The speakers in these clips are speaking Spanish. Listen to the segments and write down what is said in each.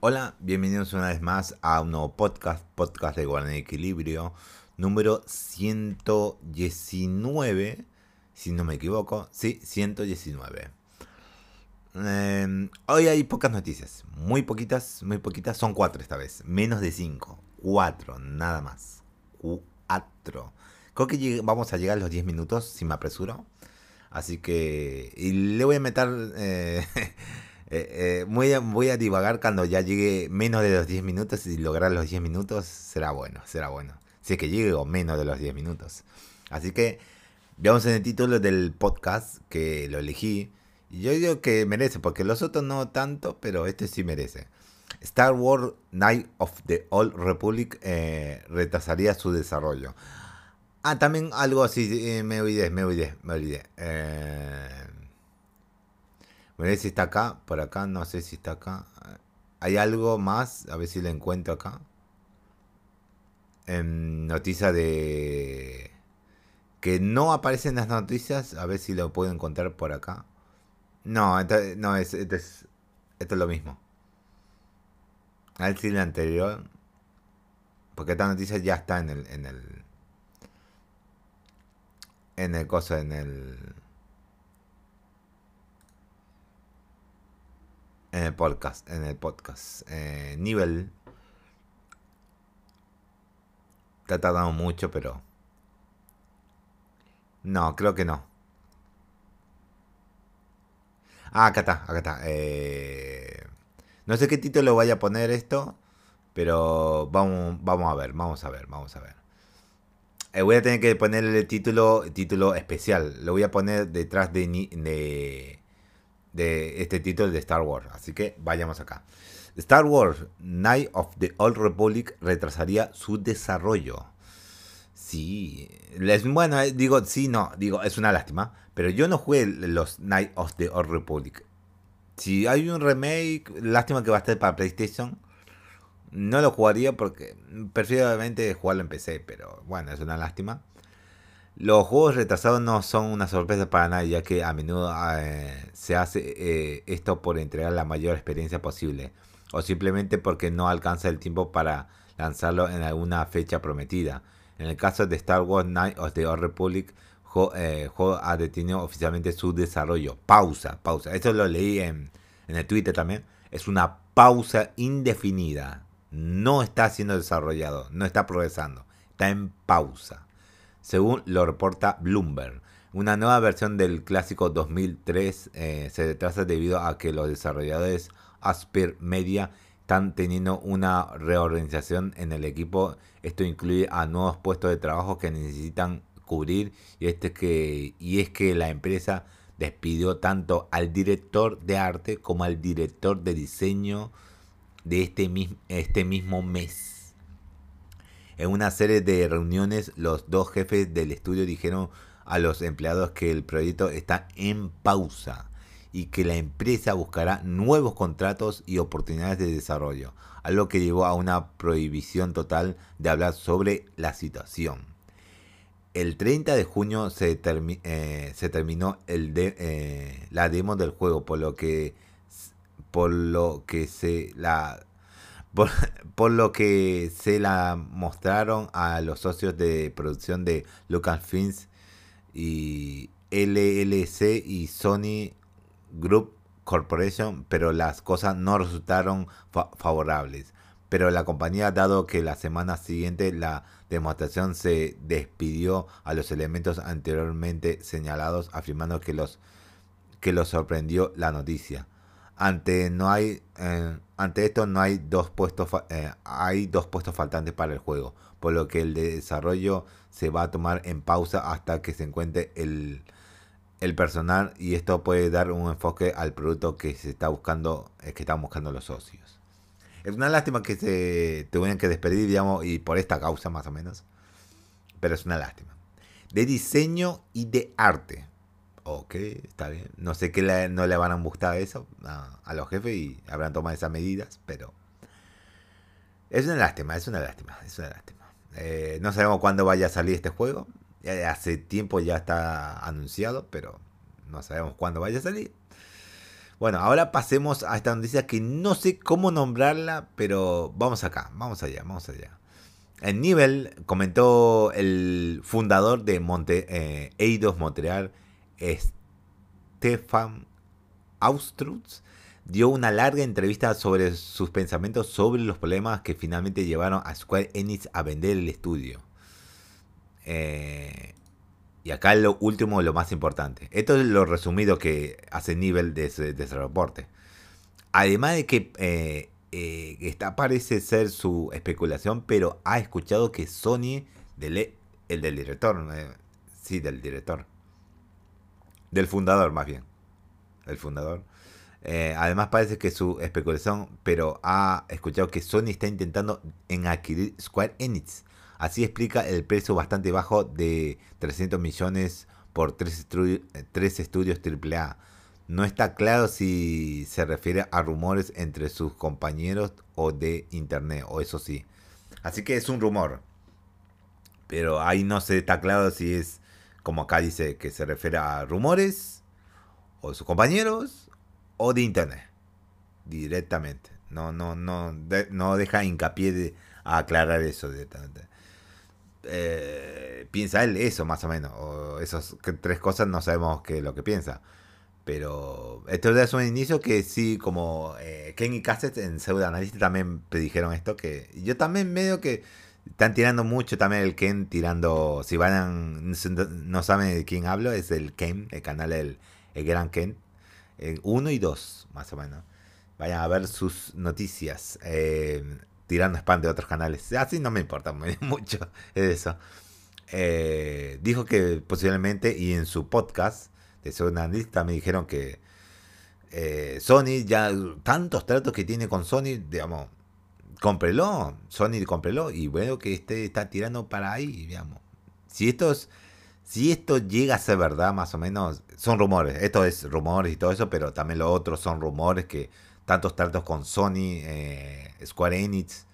Hola, bienvenidos una vez más a un nuevo podcast, podcast de Guardia Equilibrio, número 119, si no me equivoco, sí, 119. Em, hoy hay pocas noticias, muy poquitas, muy poquitas, son cuatro esta vez, menos de cinco, cuatro, nada más, cuatro. Creo que vamos a llegar a los 10 minutos si me apresuro, así que y le voy a meter... Eh, Eh, eh, voy, a, voy a divagar cuando ya llegue menos de los 10 minutos y lograr los 10 minutos será bueno, será bueno. Si es que llegue o menos de los 10 minutos. Así que veamos en el título del podcast que lo elegí. Y yo digo que merece, porque los otros no tanto, pero este sí merece. Star Wars Night of the Old Republic eh, retrasaría su desarrollo. Ah, también algo así, me olvidé, me olvidé, me olvidé. Eh, ver si está acá, por acá, no sé si está acá. Hay algo más, a ver si lo encuentro acá. En noticia de... Que no aparecen las noticias, a ver si lo puedo encontrar por acá. No, no, es, esto es, esto es lo mismo. A ver anterior. Porque esta noticia ya está en el... En el, en el coso, en el... en el podcast, en el podcast. Eh, nivel. Te tardado mucho, pero. No, creo que no. Ah, acá está, acá está. Eh, no sé qué título vaya a poner esto, pero vamos, vamos a ver, vamos a ver, vamos a ver. Eh, voy a tener que ponerle el título, título especial. Lo voy a poner detrás de, de de este título de Star Wars. Así que vayamos acá. Star Wars Night of the Old Republic retrasaría su desarrollo. Sí, bueno, eh, digo, sí, no, digo, es una lástima. Pero yo no jugué los Night of the Old Republic. Si hay un remake, lástima que va a estar para PlayStation. No lo jugaría porque prefiero obviamente jugarlo en PC, pero bueno, es una lástima. Los juegos retrasados no son una sorpresa para nadie, ya que a menudo eh, se hace eh, esto por entregar la mayor experiencia posible, o simplemente porque no alcanza el tiempo para lanzarlo en alguna fecha prometida. En el caso de Star Wars Night of the Old Republic, el juego ha detenido oficialmente su desarrollo. Pausa, pausa. Eso lo leí en, en el Twitter también. Es una pausa indefinida. No está siendo desarrollado, no está progresando. Está en pausa según lo reporta Bloomberg. Una nueva versión del clásico 2003 eh, se retrasa debido a que los desarrolladores Asper Media están teniendo una reorganización en el equipo. Esto incluye a nuevos puestos de trabajo que necesitan cubrir y, este que, y es que la empresa despidió tanto al director de arte como al director de diseño de este, este mismo mes. En una serie de reuniones, los dos jefes del estudio dijeron a los empleados que el proyecto está en pausa y que la empresa buscará nuevos contratos y oportunidades de desarrollo, algo que llevó a una prohibición total de hablar sobre la situación. El 30 de junio se, eh, terminó eh, la demo del juego, por lo que por lo que se la por, lo que se la mostraron a los socios de producción de Lucasfilms y LLC y Sony Group Corporation, pero las cosas no resultaron favorables. Pero la compañía, dado que la semana siguiente la demostración se despidió a los elementos anteriormente señalados, afirmando que los que los sorprendió la noticia. Ante no hay eh, ante esto no hay dos puestos eh, hay dos puestos faltantes para el juego, por lo que el desarrollo se va a tomar en pausa hasta que se encuentre el, el personal y esto puede dar un enfoque al producto que se está buscando eh, que están buscando los socios. Es una lástima que se tuvieran que despedir, digamos, y por esta causa más o menos. Pero es una lástima. De diseño y de arte ok, está bien. No sé qué no le van a gustar eso a, los jefes y habrán tomado esas medidas, pero es una lástima, es una lástima, es una lástima. Eh, no sabemos cuándo vaya a salir este juego. Hace tiempo ya está anunciado, pero no sabemos cuándo vaya a salir. Bueno, ahora pasemos a esta noticia que no sé cómo nombrarla, pero vamos acá, vamos allá, vamos allá. En nivel comentó el fundador de Monte, eh, Eidos Montreal, Stefan Austrutz, dio una larga entrevista sobre sus pensamientos sobre los problemas que finalmente llevaron a Square Enix a vender el estudio. Eh, y acá lo último, lo más importante. Esto es lo resumido que hace nivel de ese, reporte. Además de que eh, eh, parece ser su especulación, pero ha escuchado que Sony, el del director, sí, del director, del fundador más bien, el fundador, eh, además parece que su especulación, pero ha escuchado que Sony está intentando en adquirir Square Enix. Así explica el precio bastante bajo de 300 millones por tres, tres estudios AAA. No está claro si se refiere a rumores entre sus compañeros o de internet, o eso sí. Así que es un rumor. Pero ahí no se está claro si es, como acá dice, que se refiere a rumores o de sus compañeros o de internet. Directamente. No, no, no, no deja hincapié de aclarar eso directamente. Eh, piensa él eso más o menos. O esas tres cosas no sabemos qué es lo que piensa. Pero esto es un inicio que sí, como eh, Ken y Cassett en Pseudo Analyst también predijeron esto. que Yo también medio que están tirando mucho también el Ken tirando. Si van no saben de quién hablo, es el Ken, el canal del el Gran Ken uno y dos, más o menos. Vayan a ver sus noticias. Eh, tirando spam de otros canales. Así no me importa mucho eso. Eh, dijo que posiblemente, y en su podcast de segunda me dijeron que eh, Sony, ya tantos tratos que tiene con Sony, digamos, cómprelo, Sony cómprelo, y bueno que este está tirando para ahí, digamos. Si estos si esto llega a ser verdad, más o menos, son rumores. Esto es rumores y todo eso, pero también lo otro son rumores que tantos tratos con Sony, eh, Square Enix,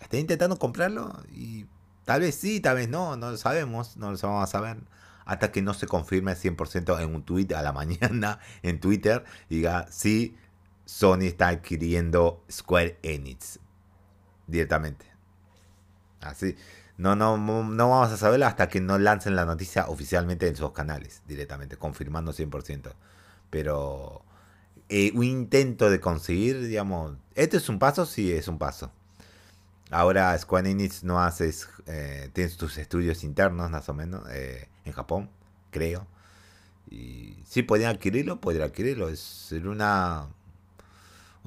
están intentando comprarlo y tal vez sí, tal vez no, no lo sabemos, no lo vamos a saber hasta que no se confirme 100% en un tweet a la mañana en Twitter, diga sí, Sony está adquiriendo Square Enix directamente. Así. No, no, no vamos a saberlo hasta que no lancen la noticia oficialmente en sus canales, directamente, confirmando 100%. Pero eh, un intento de conseguir, digamos, ¿esto es un paso? Sí, es un paso. Ahora Square Enix no hace, eh, tiene sus estudios internos más o menos eh, en Japón, creo. Y si podrían adquirirlo, podrían adquirirlo. Es una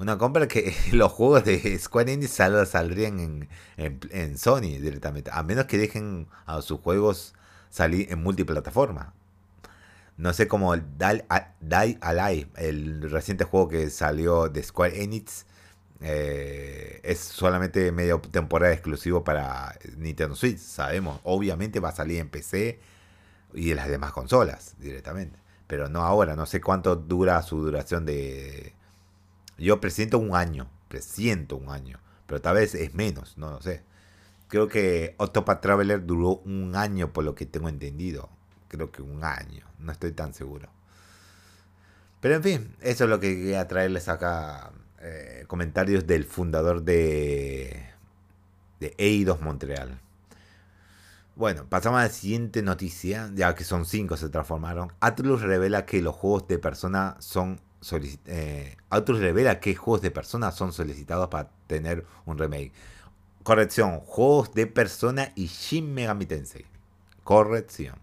una compra que los juegos de Square Enix saldrían en, Sony directamente. A menos que dejen a sus juegos salir en multiplataforma. No sé cómo Die, Die Alive, el reciente juego que salió de Square Enix, eh, es solamente medio temporada exclusivo para Nintendo Switch. Sabemos, obviamente va a salir en PC y en las demás consolas directamente. Pero no ahora, no sé cuánto dura su duración de, yo presiento un año, presiento un año, pero tal vez es menos, no lo sé. Creo que Octopath Traveler duró un año por lo que tengo entendido. Creo que un año, no estoy tan seguro. Pero en fin, eso es lo que quería traerles acá. Eh, comentarios del fundador de, de EIDOS Montreal. Bueno, pasamos a la siguiente noticia, ya que son cinco se transformaron. Atlus revela que los juegos de persona son eh, revela que juegos de persona son solicitados para tener un remake. Corrección, juegos de persona y Shin Megami Tensei. Corrección.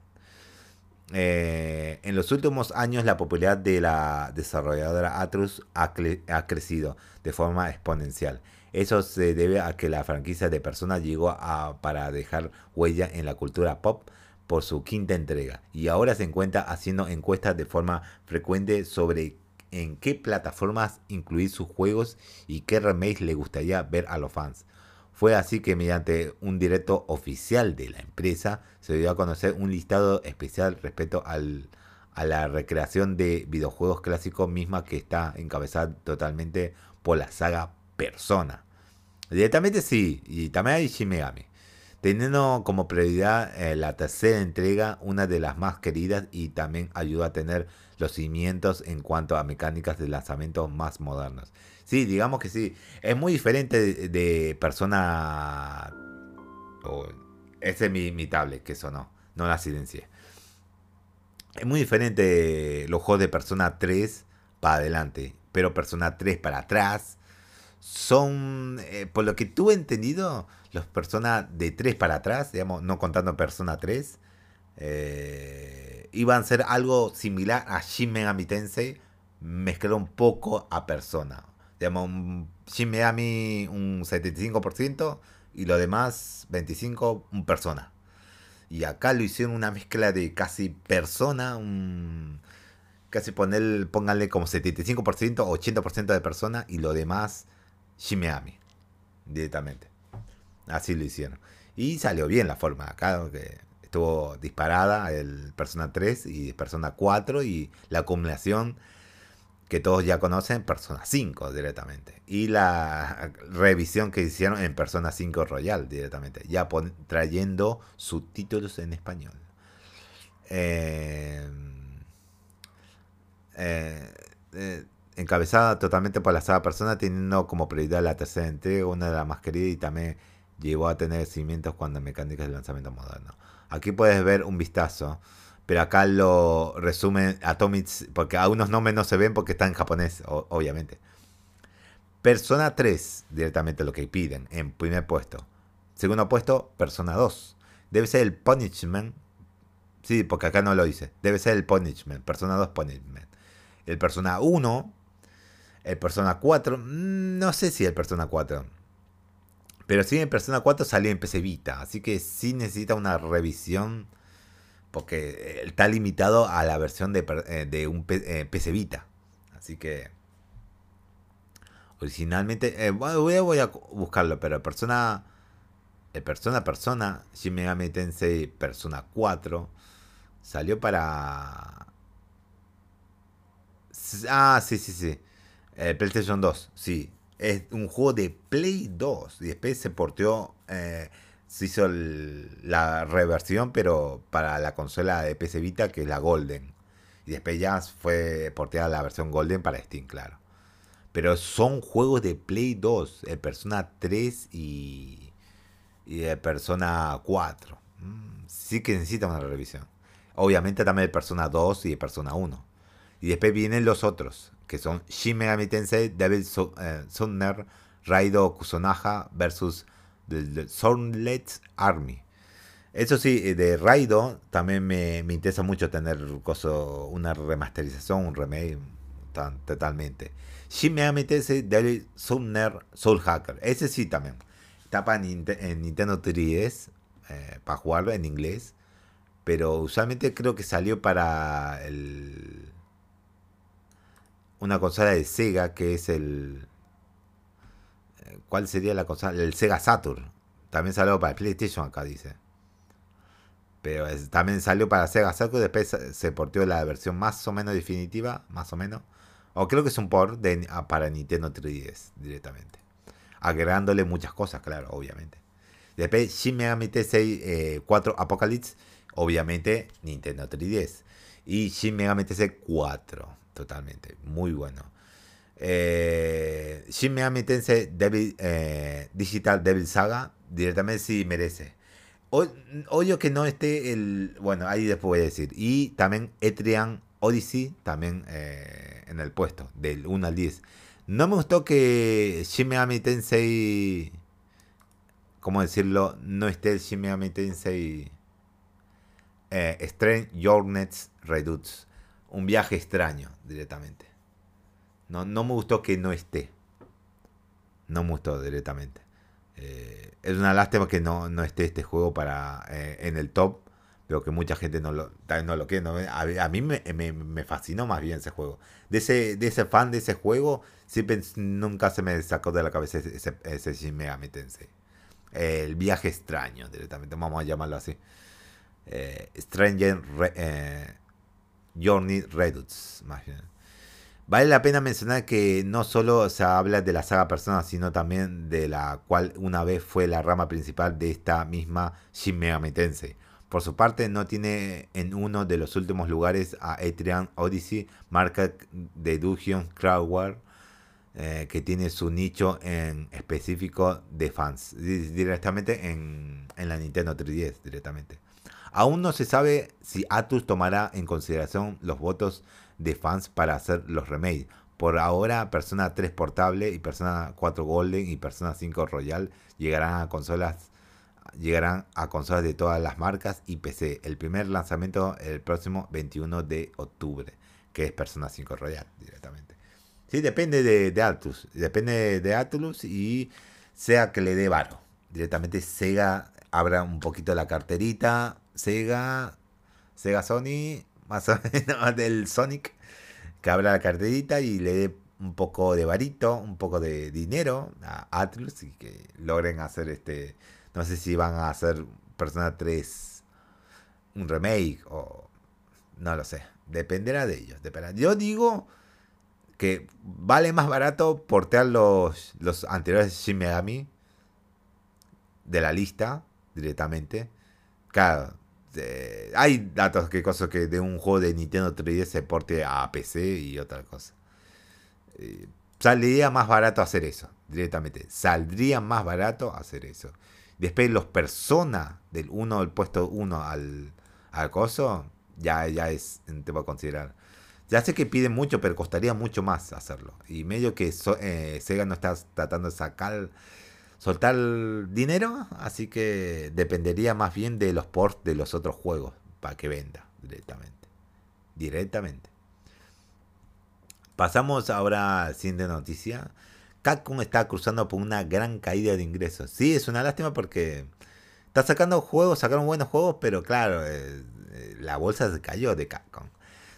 Eh, en los últimos años la popularidad de la desarrolladora Atlus ha, crecido de forma exponencial. Eso se debe a que la franquicia de Persona llegó a, para dejar huella en la cultura pop por su quinta entrega y ahora se encuentra haciendo encuestas de forma frecuente sobre en qué plataformas incluir sus juegos y qué remakes le gustaría ver a los fans. Fue así que mediante un directo oficial de la empresa se dio a conocer un listado especial respecto al, a la recreación de videojuegos clásicos misma que está encabezada totalmente por la saga Persona. Directamente sí, y también hay Shin Megami. teniendo como prioridad eh, la tercera entrega, una de las más queridas y también ayuda a tener los cimientos en cuanto a mecánicas de lanzamiento más modernos. Sí, digamos que sí, es muy diferente de, persona... ese es mi, mi que eso no, no la silencié. Es muy diferente los juegos de Persona 3 para adelante, pero Persona 3 para atrás son, eh, por lo que tuve entendido, los Persona de 3 para atrás, digamos, no contando Persona 3, eh, iban a ser algo similar a Shin Megami Tensei, mezclado un poco a Persona. Digamos, Shin Megami un 75% y lo demás 25% un Persona. Y acá lo hicieron una mezcla de casi Persona, un casi poner, pónganle como 75%, 80% de persona y lo demás Shimeami directamente. Así lo hicieron. Y salió bien la forma acá, que estuvo disparada el Persona 3 y Persona 4 y la acumulación que todos ya conocen, Persona 5 directamente. Y la revisión que hicieron en Persona 5 Royal directamente, ya trayendo subtítulos en español. Eh, eh, eh, encabezada totalmente por la saga Persona, teniendo como prioridad la tercera entrega, una de las más queridas y también llegó a tener cimientos cuando mecánicas de lanzamiento moderno. Aquí puedes ver un vistazo, pero acá lo resumen Atomics, porque algunos nombres no se ven porque están en japonés, obviamente. Persona 3, directamente lo que piden, en primer puesto. Segundo puesto, Persona 2. Debe ser el Punishment. Sí, porque acá no lo dice. Debe ser el Punishment. Persona 2 Punishment el Persona 1, el Persona 4, mm, no sé si el Persona 4. Pero sí, el Persona 4 salió en PC Vita, así que sí necesita una revisión porque eh, está limitado a la versión de, eh, un PC eh, Vita. Así que originalmente voy, a, buscarlo, pero Persona el Persona Persona Shin Megami Tensei Persona 4 salió para Ah, sí, sí, sí. Eh, PlayStation 2, sí. Es un juego de Play 2. Y después se porteó. Eh, se hizo la reversión, pero para la consola de PC Vita, que es la Golden. Y después ya fue porteada la versión Golden para Steam, claro. Pero son juegos de Play 2. El Persona 3 y. Y el Persona 4. Mm, sí que necesita una revisión. Obviamente también el Persona 2 y el Persona 1. Y después vienen los otros, que son Shin Megami Tensei, Devil eh, Raido Kusonaha versus The, Sunlet Army. Eso sí, eh, de Raido también me, interesa mucho tener una remasterización, un remake totalmente. Shin Megami Tensei, Sumner, Soul Hacker. Ese sí también. Está en, Nintendo 3DS eh, para jugarlo en inglés. Pero usualmente creo que salió para el una consola de Sega que es el. Eh, ¿Cuál sería la consola? El Sega Saturn. También salió para PlayStation acá, dice. Pero también salió para Sega Saturn. Después se portió la versión más o menos definitiva, más o menos. O creo que es un port de, para Nintendo 3DS directamente. Agregándole muchas cosas, claro, obviamente. Después Shin Megami Tensei 4 eh, Apocalypse, obviamente Nintendo 3DS. Y Shin Megami Tensei 4 totalmente. Muy bueno. Eh, Shin Megami Tensei eh, Digital Devil Saga, directamente sí merece. Odio que no esté el. Bueno, ahí después voy a decir. Y también Etrian Odyssey, también eh, en el puesto, del 1 al 10. No me gustó que Shin Megami Tensei. ¿Cómo decirlo? No esté el Shin Megami Tensei. Eh, Strange Redux un viaje extraño directamente. No, no me gustó que no esté. No me gustó directamente. Eh, es una lástima que no, esté este juego para eh, en el top. Pero que mucha gente no lo, no lo quiere. A, mí me, fascinó más bien ese juego. De ese, de ese fan de ese juego, siempre, nunca se me sacó de la cabeza ese, ese Shin Megami el viaje extraño, directamente, vamos a llamarlo así. Eh, Stranger Journey Redux. Vale la pena mencionar que no solo se habla de la saga Persona, sino también de la cual una vez fue la rama principal de esta misma Shin. Por su parte, no tiene en uno de los últimos lugares a Etrian Odyssey, marca de Dungeon Crowdware, eh, que tiene su nicho en específico de fans, directamente en, en la Nintendo 3DS, directamente. Aún no se sabe si Atlus tomará en consideración los votos de fans para hacer los remakes. Por ahora, Persona 3 Portable y Persona 4 Golden y Persona 5 Royal llegarán a consolas llegarán a consolas de todas las marcas y PC. El primer lanzamiento el próximo 21 de octubre, que es Persona 5 Royal directamente. Sí, depende de, de Atlus, depende de Atlus y sea que le dé varo. Directamente Sega abra un poquito la carterita, Sega, Sega Sony más o menos del Sonic, que abra la carterita y le dé un poco de varito, un poco de dinero a Atlus y que logren hacer este, no sé si van a hacer Persona 3 un remake o no lo sé, dependerá de ellos. Yo digo que vale más barato portear los, los anteriores Shin Megami de la lista directamente. Claro, este, hay datos que cosas que de un juego de Nintendo 3DS se porte a PC y otra cosa. Eh, saldría más barato hacer eso, directamente. Saldría más barato hacer eso. Después los personas del 1, del puesto 1 al, al coso, ya, ya es un tema a considerar. Ya sé que piden mucho, pero costaría mucho más hacerlo. Y medio que eh, Sega no está tratando de sacar soltar dinero, así que dependería más bien de los ports de los otros juegos para que venda directamente. Directamente. Pasamos ahora a siguiente noticia. Capcom está cruzando por una gran caída de ingresos. Sí, es una lástima porque está sacando juegos, sacaron buenos juegos, pero claro, eh, eh, la bolsa se cayó de Capcom.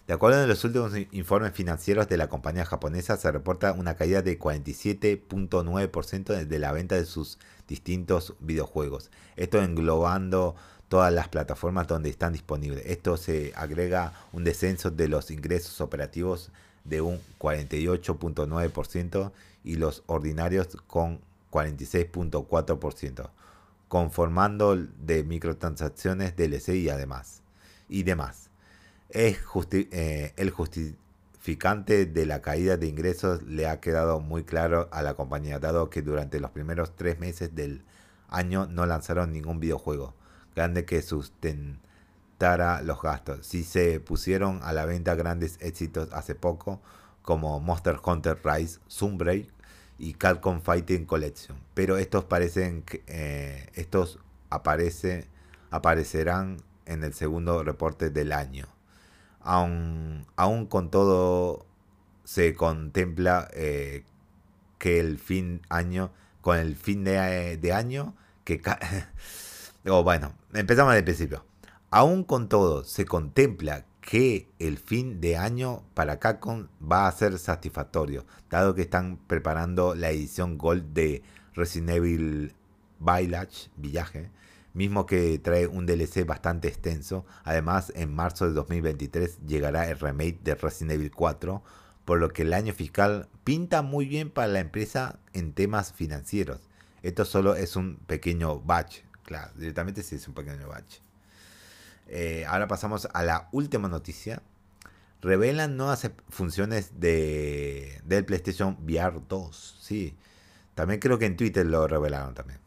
De acuerdo con los últimos informes financieros de la compañía japonesa, se reporta una caída de 47.9% de la venta de sus distintos videojuegos. Esto englobando todas las plataformas donde están disponibles. Esto se agrega un descenso de los ingresos operativos de un 48.9% y los ordinarios con 46.4%, conformando de microtransacciones DLC y además y demás es eh, el justificante de la caída de ingresos le ha quedado muy claro a la compañía, dado que durante los primeros tres meses del año no lanzaron ningún videojuego grande que sustentara los gastos. Sí se pusieron a la venta grandes éxitos hace poco, como Monster Hunter Rise, Sunbreak y Capcom Fighting Collection, pero estos parecen eh, estos aparece, aparecerán en el segundo reporte del año aún, aún con todo se contempla eh, que el fin año, con el fin de, de año, que... o bueno, empezamos del principio. Aún con todo, se contempla que el fin de año para Capcom va a ser satisfactorio, dado que están preparando la edición Gold de Resident Evil Village mismo que trae un DLC bastante extenso. Además, en marzo de 2023 llegará el remake de Resident Evil 4, por lo que el año fiscal pinta muy bien para la empresa en temas financieros. Esto solo es un pequeño batch, claro, directamente sí es un pequeño batch. Eh, ahora pasamos a la última noticia. Revelan nuevas funciones de, del PlayStation VR 2. Sí, también creo que en Twitter lo revelaron también.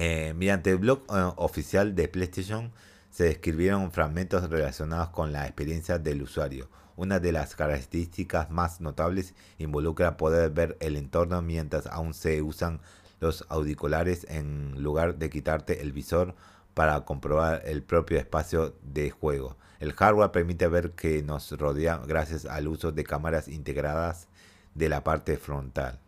Eh, mediante el blog eh, oficial de PlayStation se describieron fragmentos relacionados con la experiencia del usuario. Una de las características más notables involucra poder ver el entorno mientras aún se usan los auriculares en lugar de quitarte el visor para comprobar el propio espacio de juego. El hardware permite ver que nos rodea gracias al uso de cámaras integradas de la parte frontal.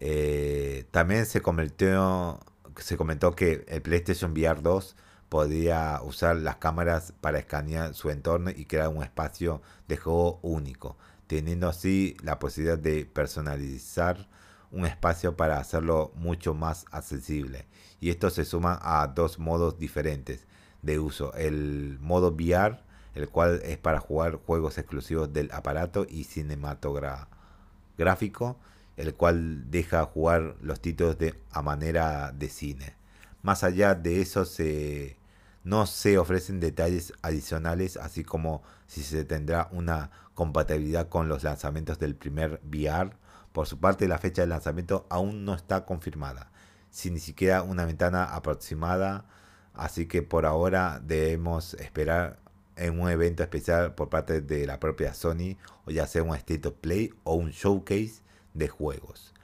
Eh, también se convirtió se comentó que el PlayStation VR 2 podía usar las cámaras para escanear su entorno y crear un espacio de juego único, teniendo así la posibilidad de personalizar un espacio para hacerlo mucho más accesible. Y esto se suma a dos modos diferentes de uso. El modo VR el cual es para jugar juegos exclusivos del aparato y cinematográfico, el cual deja jugar los títulos de, a manera de cine. Más allá de eso, se, no se ofrecen detalles adicionales, así como si se tendrá una compatibilidad con los lanzamientos del primer VR. Por su parte, la fecha de lanzamiento aún no está confirmada, sin ni siquiera una ventana aproximada, así que por ahora debemos esperar en un evento especial por parte de la propia Sony, o ya sea un State of Play o un showcase de juegos.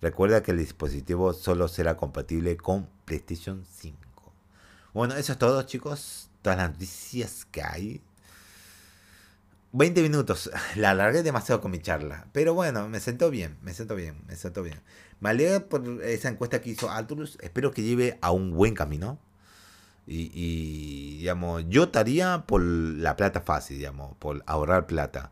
Recuerda que el dispositivo solo será compatible con PlayStation 5. Bueno, eso es todo, chicos. Todas las noticias que hay. 20 minutos. La alargué demasiado con mi charla. Pero bueno, me sentó bien. Me sentó bien. Me sentó bien. Me alegra por esa encuesta que hizo Arturus. Espero que lleve a un buen camino. Y, digamos, yo estaría por la plata fácil, digamos, por ahorrar plata.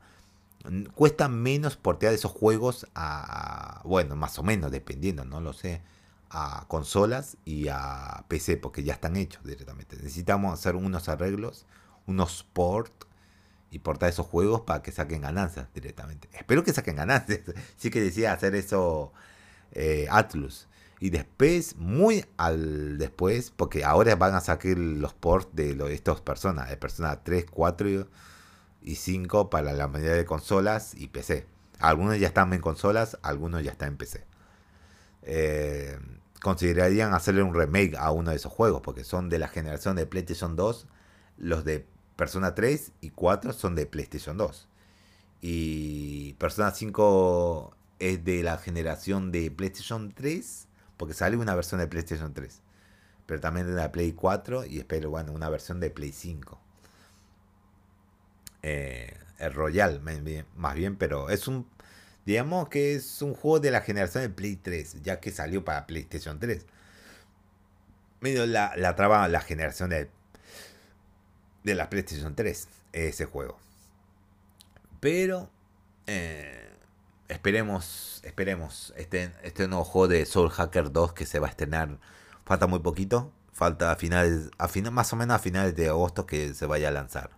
Cuesta menos portear esos juegos a, bueno, más o menos, dependiendo, no lo sé, a consolas y a PC, porque ya están hechos directamente. Necesitamos hacer unos arreglos, unos port y portar esos juegos para que saquen ganancias directamente. Espero que saquen ganancias. Sí que decía hacer eso eh, Atlus. Y después, muy al después, porque ahora van a sacar los ports de, lo, de estas personas, de personas 3, 4 y 5 para la mayoría de consolas y PC. Algunos ya están en consolas, algunos ya están en PC. Eh, considerarían hacerle un remake a uno de esos juegos, porque son de la generación de PlayStation 2. Los de Persona 3 y 4 son de PlayStation 2. Y Persona 5 es de la generación de PlayStation 3 porque sale una versión de PlayStation 3. Pero también de la Play 4 y espero, bueno, una versión de Play 5. Eh, el Royal, más bien, pero es un. Digamos que es un juego de la generación de Play 3, ya que salió para PlayStation 3. Medio la, la traba la generación de, de la PlayStation 3, ese juego. Pero. Eh, esperemos, esperemos este, este nuevo juego de Soul Hacker 2 que se va a estrenar. Falta muy poquito, falta a finales, a final, más o menos a finales de agosto que se vaya a lanzar.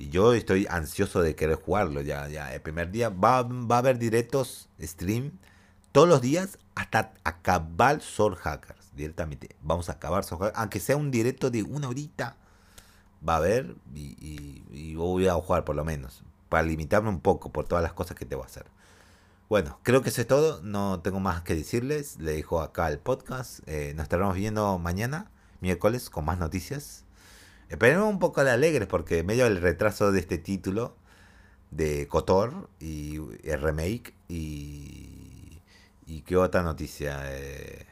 Y yo estoy ansioso de querer jugarlo ya, ya. El primer día va, va a haber directos, stream, todos los días hasta acabar Soul Hackers. Directamente. Vamos a acabar Soul Hackers. Aunque sea un directo de una horita. Va a haber y, voy a jugar por lo menos. Para limitarme un poco por todas las cosas que te voy a hacer. Bueno, creo que eso es todo. No tengo más que decirles. Le dejo acá el podcast. Eh, nos estaremos viendo mañana, miércoles, con más noticias. Esperemos un poco de alegres porque medio el retraso de este título de Cotor y el remake y, y qué otra noticia. Eh,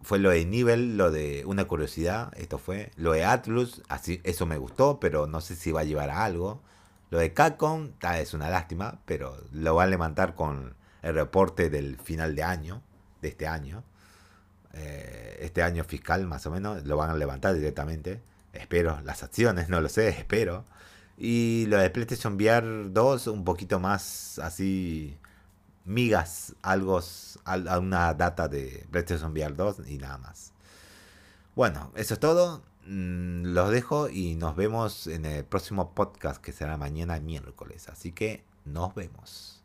fue lo de Nivel, lo de una curiosidad, esto fue. Lo de Atlus, así, eso me gustó, pero no sé si va a llevar a algo. Lo de Capcom es una lástima, pero lo van a levantar con el reporte del final de año, de este año. Eh, este año fiscal más o menos, lo van a levantar directamente. Espero, las acciones, no lo sé, espero. Y lo de PlayStation VR 2, un poquito más así, migas, algo, una data de PlayStation VR 2 y nada más. Bueno, eso es todo. Mm, los dejo y nos vemos en el próximo podcast que será mañana miércoles. Así que nos vemos.